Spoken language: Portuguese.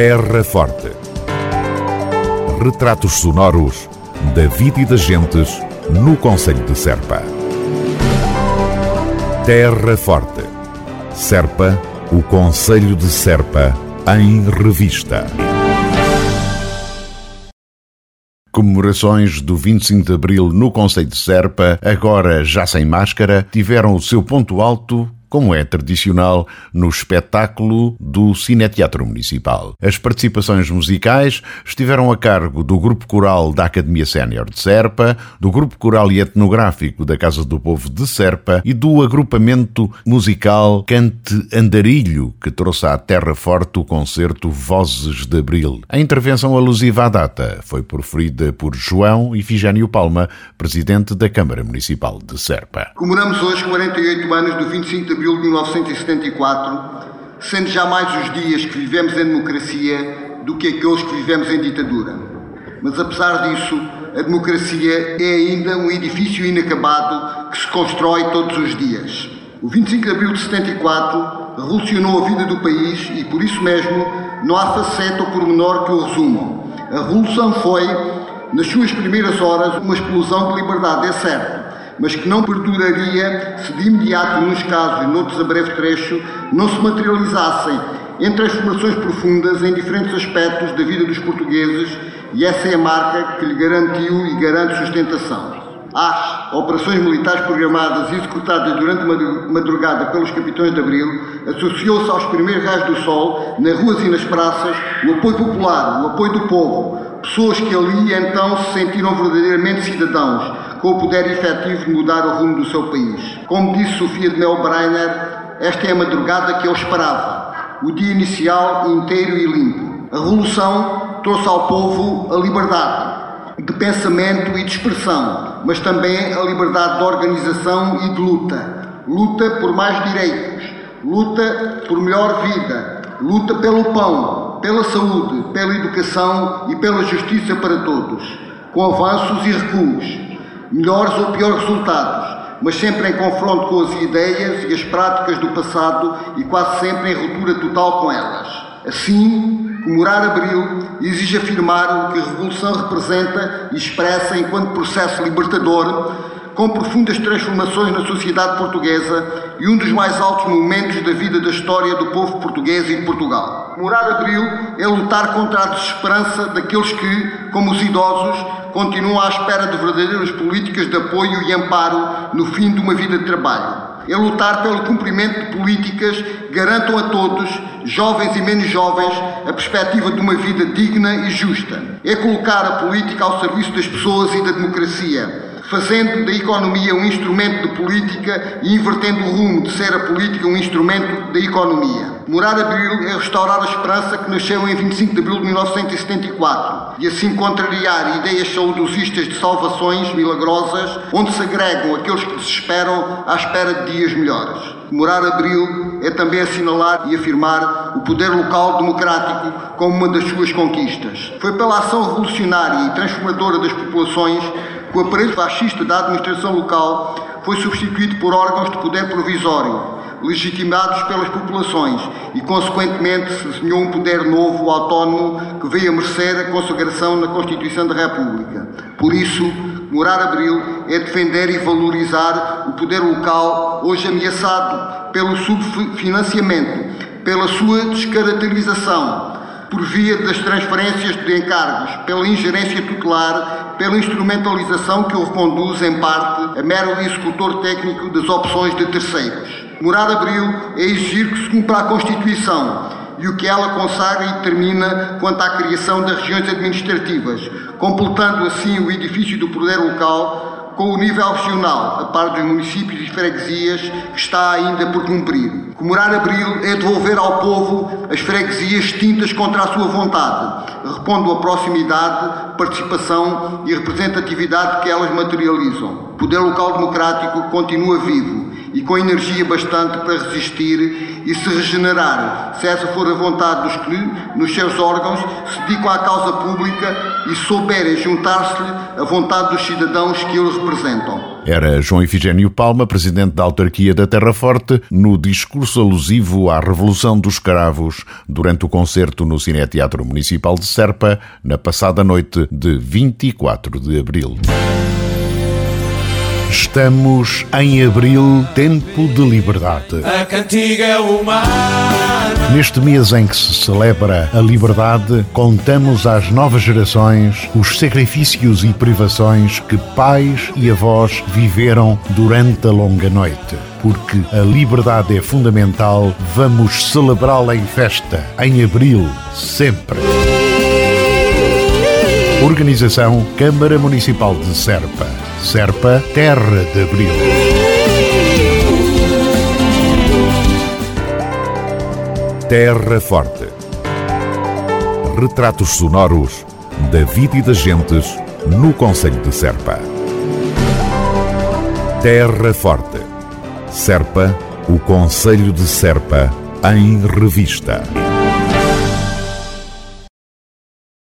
Terra Forte. Retratos sonoros da vida e das gentes no Conselho de Serpa. Terra Forte. Serpa, o Conselho de Serpa, em revista. Comemorações do 25 de Abril no Conselho de Serpa, agora já sem máscara, tiveram o seu ponto alto como é tradicional no espetáculo do Cineteatro Municipal. As participações musicais estiveram a cargo do Grupo Coral da Academia Sénior de Serpa, do Grupo Coral e Etnográfico da Casa do Povo de Serpa e do agrupamento musical Cante Andarilho, que trouxe à Terra Forte o concerto Vozes de Abril. A intervenção alusiva à data foi proferida por João Ifigênio Palma, presidente da Câmara Municipal de Serpa. Comemoramos hoje 48 anos do 25 de abril de 1974, sendo já mais os dias que vivemos em democracia do que aqueles que vivemos em ditadura. Mas apesar disso, a democracia é ainda um edifício inacabado que se constrói todos os dias. O 25 de abril de 74 revolucionou a vida do país e, por isso mesmo, não há faceta ou pormenor que o resumam. A revolução foi, nas suas primeiras horas, uma explosão de liberdade, é certo mas que não perduraria se de imediato, nos casos e noutros a breve trecho, não se materializassem em transformações profundas em diferentes aspectos da vida dos portugueses e essa é a marca que lhe garantiu e garante sustentação. As operações militares programadas e executadas durante a madrugada pelos capitães de Abril associou-se aos primeiros raios do sol, nas ruas e nas praças, o apoio popular, o apoio do povo, pessoas que ali então se sentiram verdadeiramente cidadãos, com o poder efetivo de mudar o rumo do seu país. Como disse Sofia de Melbreiner, esta é a madrugada que eu esperava, o dia inicial inteiro e limpo. A revolução trouxe ao povo a liberdade de pensamento e de expressão, mas também a liberdade de organização e de luta. Luta por mais direitos, luta por melhor vida, luta pelo pão, pela saúde, pela educação e pela justiça para todos, com avanços e recuos melhores ou piores resultados, mas sempre em confronto com as ideias e as práticas do passado e quase sempre em ruptura total com elas. Assim, comemorar Abril exige afirmar o que a Revolução representa e expressa enquanto processo libertador, com profundas transformações na sociedade portuguesa e um dos mais altos momentos da vida da história do povo português e de Portugal. Comemorar Abril é lutar contra a desesperança daqueles que, como os idosos, continuam à espera de verdadeiras políticas de apoio e amparo no fim de uma vida de trabalho. É lutar pelo cumprimento de políticas que garantam a todos, jovens e menos jovens, a perspectiva de uma vida digna e justa. É colocar a política ao serviço das pessoas e da democracia fazendo da economia um instrumento de política e invertendo o rumo de ser a política um instrumento da economia. Morar Abril é restaurar a esperança que nasceu em 25 de abril de 1974 e assim contrariar ideias saudosistas de salvações milagrosas onde se agregam aqueles que desesperam à espera de dias melhores. Morar Abril é também assinalar e afirmar o poder local democrático como uma das suas conquistas. Foi pela ação revolucionária e transformadora das populações o aparelho fascista da administração local foi substituído por órgãos de poder provisório, legitimados pelas populações e, consequentemente, se desenhou um poder novo, autónomo, que veio a merecer a consagração na Constituição da República. Por isso, Morar Abril é defender e valorizar o poder local, hoje ameaçado pelo subfinanciamento, pela sua descaracterização, por via das transferências de encargos, pela ingerência tutelar, pela instrumentalização que o reconduz, em parte, a mero executor técnico das opções de terceiros. Morar Abril é exigir que se cumpra a Constituição e o que ela consagra e determina quanto à criação das regiões administrativas, completando assim o edifício do poder local com o nível regional, a par dos municípios e freguesias, que está ainda por cumprir. Comemorar Abril é devolver ao povo as freguesias extintas contra a sua vontade, repondo a proximidade, participação e representatividade que elas materializam. O poder local democrático continua vivo e com energia bastante para resistir e se regenerar, se essa for a vontade dos que, nos seus órgãos, se dedicam à causa pública e souberem juntar-se-lhe a vontade dos cidadãos que eles representam. Era João Efigênio Palma, presidente da autarquia da Terra Forte, no discurso alusivo à Revolução dos Cravos durante o concerto no Cineteatro Municipal de Serpa, na passada noite de 24 de abril. Estamos em abril, tempo de liberdade. A cantiga humana. Neste mês em que se celebra a liberdade, contamos às novas gerações os sacrifícios e privações que pais e avós viveram durante a longa noite. Porque a liberdade é fundamental, vamos celebrá-la em festa, em abril, sempre. Organização Câmara Municipal de Serpa. Serpa, Terra de Abril. Terra Forte. Retratos sonoros da vida e das gentes no Conselho de Serpa. Terra Forte. Serpa, o Conselho de Serpa, em revista.